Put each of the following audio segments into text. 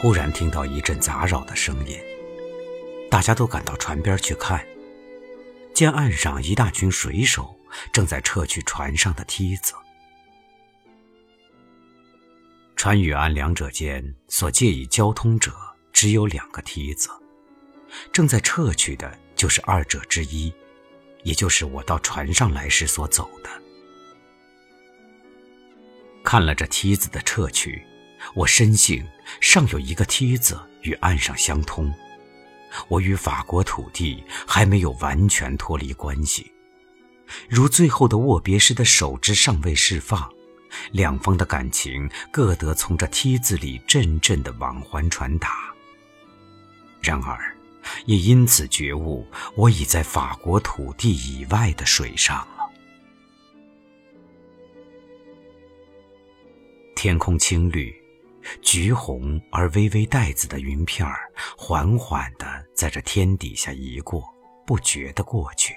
忽然听到一阵杂扰的声音，大家都赶到船边去看，见岸上一大群水手正在撤去船上的梯子。船与岸两者间所借以交通者只有两个梯子，正在撤去的就是二者之一，也就是我到船上来时所走的。看了这梯子的撤去，我深信尚有一个梯子与岸上相通。我与法国土地还没有完全脱离关系，如最后的握别时的手指尚未释放。两方的感情各得从这梯子里阵阵的往还传达。然而，也因此觉悟，我已在法国土地以外的水上了。天空青绿，橘红而微微带紫的云片儿，缓缓地在这天底下移过，不觉地过去，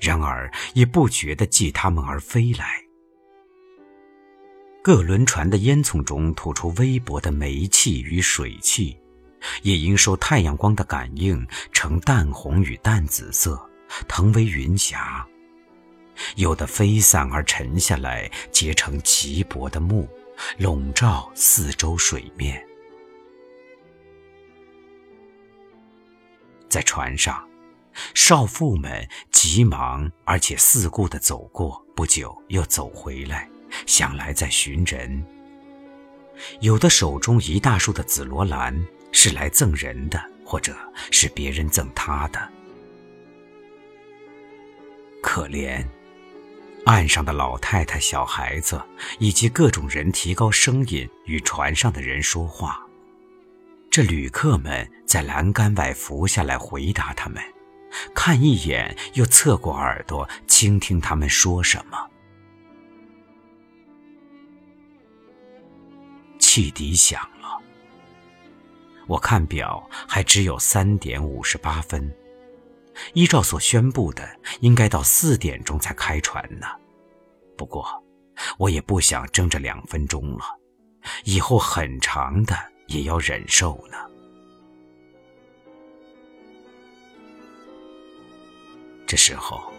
然而也不觉地继它们而飞来。各轮船的烟囱中吐出微薄的煤气与水汽，也因受太阳光的感应，呈淡红与淡紫色，腾为云霞。有的飞散而沉下来，结成极薄的幕，笼罩四周水面。在船上，少妇们急忙而且四顾地走过，不久又走回来。想来在寻人，有的手中一大束的紫罗兰是来赠人的，或者是别人赠他的。可怜，岸上的老太太、小孩子以及各种人提高声音与船上的人说话，这旅客们在栏杆外伏下来回答他们，看一眼又侧过耳朵倾听他们说什么。汽笛响了，我看表还只有三点五十八分，依照所宣布的，应该到四点钟才开船呢。不过，我也不想争这两分钟了，以后很长的也要忍受呢。这时候，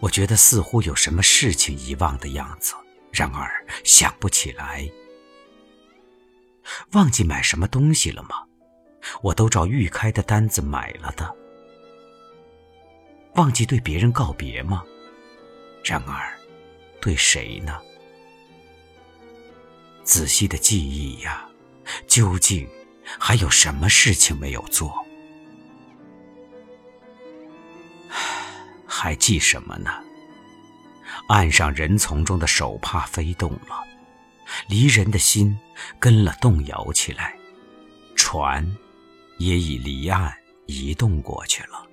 我觉得似乎有什么事情遗忘的样子，然而想不起来。忘记买什么东西了吗？我都照预开的单子买了的。忘记对别人告别吗？然而，对谁呢？仔细的记忆呀，究竟还有什么事情没有做？还记什么呢？岸上人丛中的手帕飞动了。离人的心跟了动摇起来，船也已离岸移动过去了。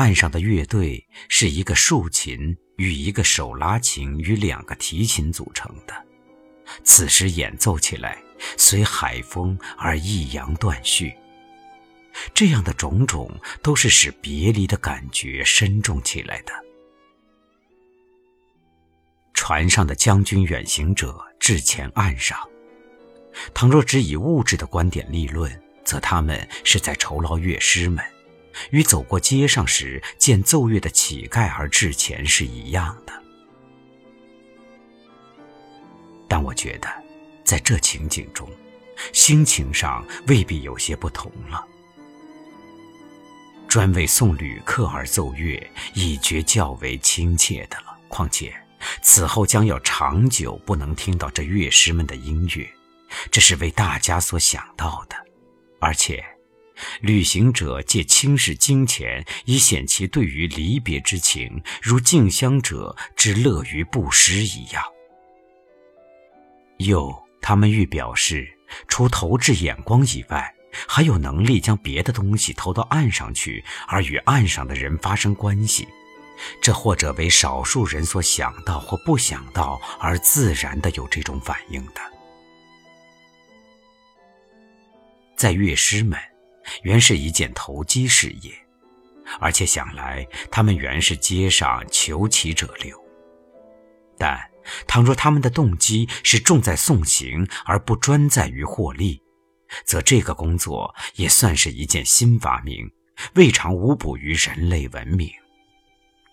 岸上的乐队是一个竖琴与一个手拉琴与两个提琴组成的，此时演奏起来随海风而抑扬断续。这样的种种都是使别离的感觉深重起来的。船上的将军远行者至前岸上，倘若只以物质的观点立论，则他们是在酬劳乐师们，与走过街上时见奏乐的乞丐而致钱是一样的。但我觉得，在这情景中，心情上未必有些不同了。专为送旅客而奏乐，已觉较为亲切的了。况且。此后将要长久不能听到这乐师们的音乐，这是为大家所想到的。而且，旅行者借轻视金钱，以显其对于离别之情，如敬香者之乐于布施一样。又，他们欲表示，除投掷眼光以外，还有能力将别的东西投到岸上去，而与岸上的人发生关系。这或者为少数人所想到或不想到，而自然的有这种反应的。在乐师们，原是一件投机事业，而且想来他们原是街上求乞者流。但倘若他们的动机是重在送行而不专在于获利，则这个工作也算是一件新发明，未尝无补于人类文明。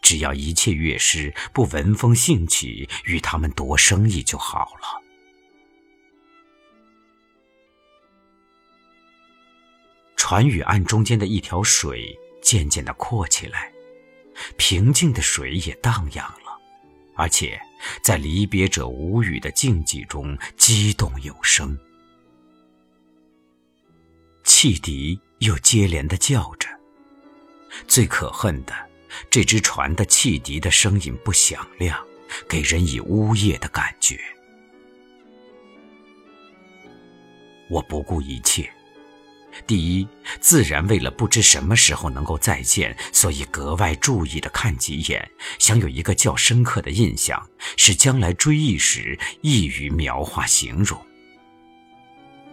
只要一切乐师不闻风兴起与他们夺生意就好了。船与岸中间的一条水渐渐的阔起来，平静的水也荡漾了，而且在离别者无语的静寂中激动有声，汽笛又接连的叫着。最可恨的。这只船的汽笛的声音不响亮，给人以呜咽的感觉。我不顾一切，第一，自然为了不知什么时候能够再见，所以格外注意的看几眼，想有一个较深刻的印象，使将来追忆时易于描画形容。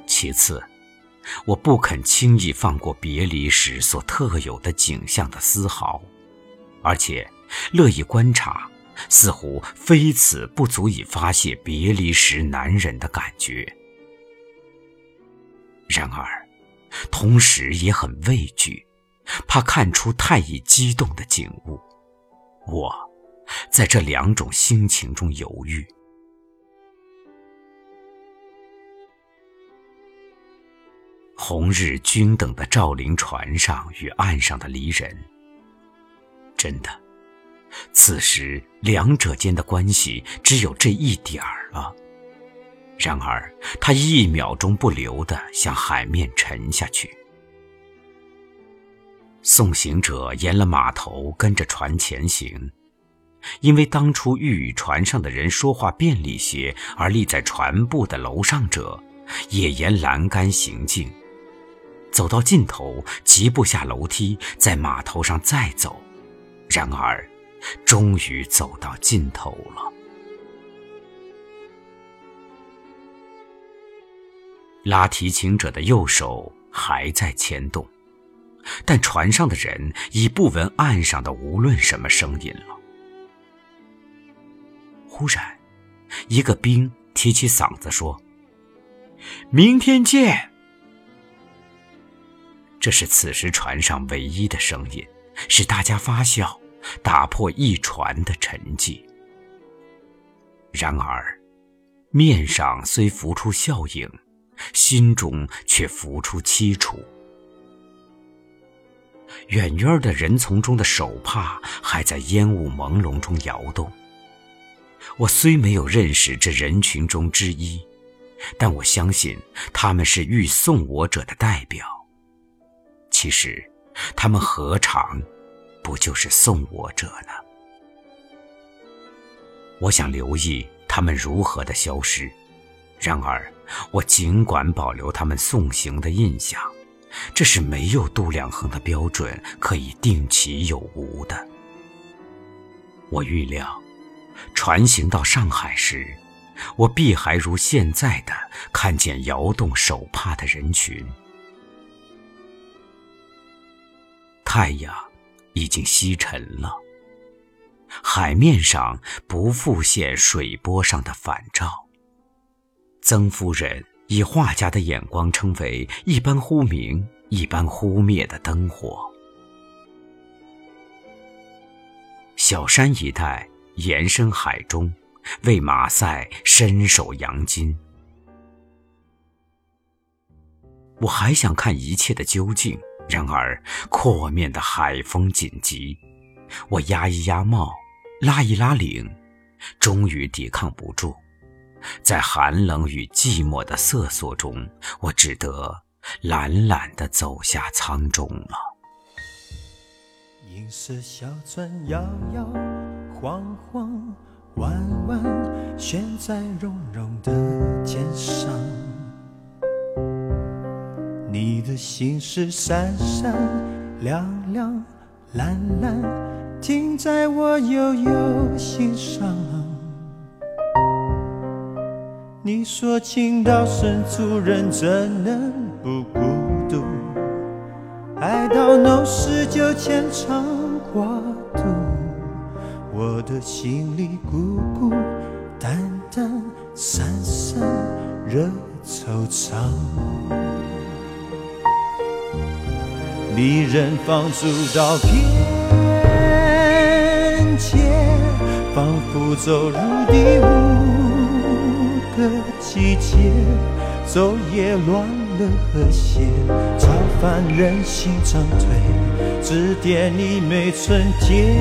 其次，我不肯轻易放过别离时所特有的景象的丝毫。而且，乐意观察，似乎非此不足以发泄别离时男人的感觉。然而，同时也很畏惧，怕看出太易激动的景物。我，在这两种心情中犹豫。红日均等的照临船上与岸上的离人。真的，此时两者间的关系只有这一点儿了。然而，他一秒钟不留地向海面沉下去。送行者沿了码头跟着船前行，因为当初欲与船上的人说话便利些而立在船部的楼上者，也沿栏杆行进，走到尽头，疾步下楼梯，在码头上再走。然而，终于走到尽头了。拉提琴者的右手还在牵动，但船上的人已不闻岸上的无论什么声音了。忽然，一个兵提起嗓子说：“明天见。”这是此时船上唯一的声音。使大家发笑，打破一船的沉寂。然而，面上虽浮出笑影，心中却浮出凄楚。远远的人丛中的手帕还在烟雾朦胧中摇动。我虽没有认识这人群中之一，但我相信他们是欲送我者的代表。其实。他们何尝不就是送我者呢？我想留意他们如何的消失，然而我尽管保留他们送行的印象，这是没有度量衡的标准可以定其有无的。我预料，船行到上海时，我必还如现在的看见摇动手帕的人群。太阳已经西沉了，海面上不复现水波上的反照。曾夫人以画家的眼光称为“一般忽明，一般忽灭”的灯火。小山一带延伸海中，为马赛伸手扬金。我还想看一切的究竟。然而，阔面的海风紧急，我压一压帽，拉一拉领，终于抵抗不住，在寒冷与寂寞的瑟缩中，我只得懒懒地走下舱中了。银色小船摇摇晃晃，弯弯悬在绒绒的肩上。你的心事闪闪亮亮蓝蓝，停在我悠悠心上。你说情到深处人怎能不孤独？爱到浓时就牵肠挂肚。我的心里孤孤单单散散惹惆怅。离人放逐到边界，仿佛走入第五的季节，昼夜乱了和谐，超凡人心长退，指点你每春天。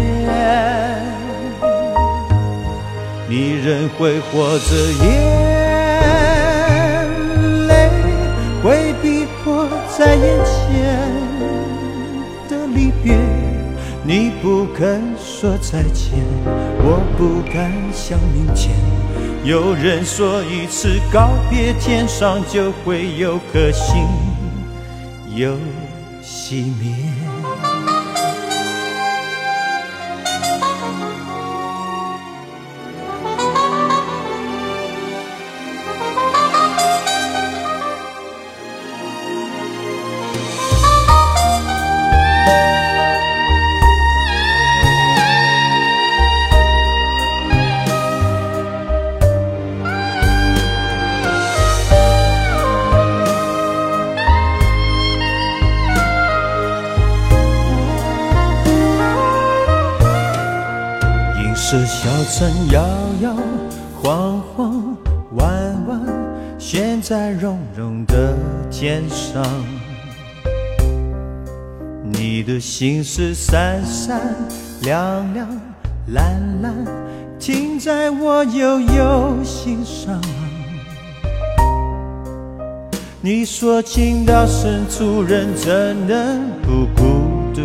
你仍挥霍着眼泪，回避迫在眼前的。离别，你不肯说再见，我不敢想明天。有人说一次告别，天上就会有颗星又熄灭。山摇摇晃晃，弯弯悬在绒绒的肩上。你的心事闪闪亮亮蓝蓝，停在我悠悠心上。你说情到深处人怎能不孤独？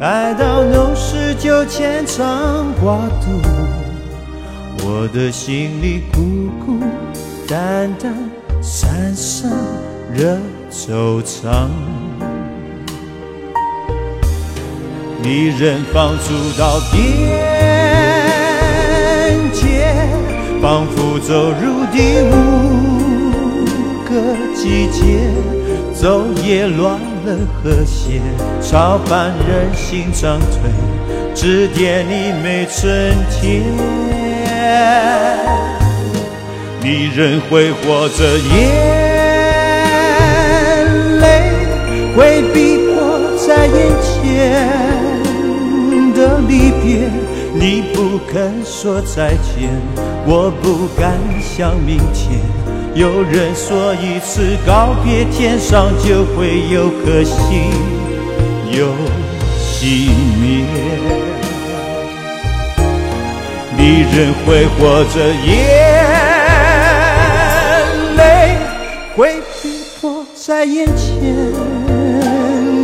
爱到浓时就牵肠挂肚，我的心里孤孤单单，散散惹惆怅。你人放逐到边界，仿佛走入第五个季节，昼夜乱。了和谐，超凡人心长退，指点你每春天。你仍挥霍着眼泪，回避迫在眼前的离别。你不肯说再见，我不敢想明天。有人说，一次告别，天上就会有颗星又熄灭。离人挥霍着眼泪，回避迫在眼前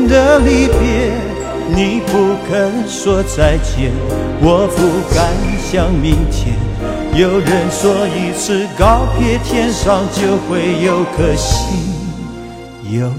的离别。你不肯说再见，我不敢想明天。有人说，一次告别，天上就会有颗星有。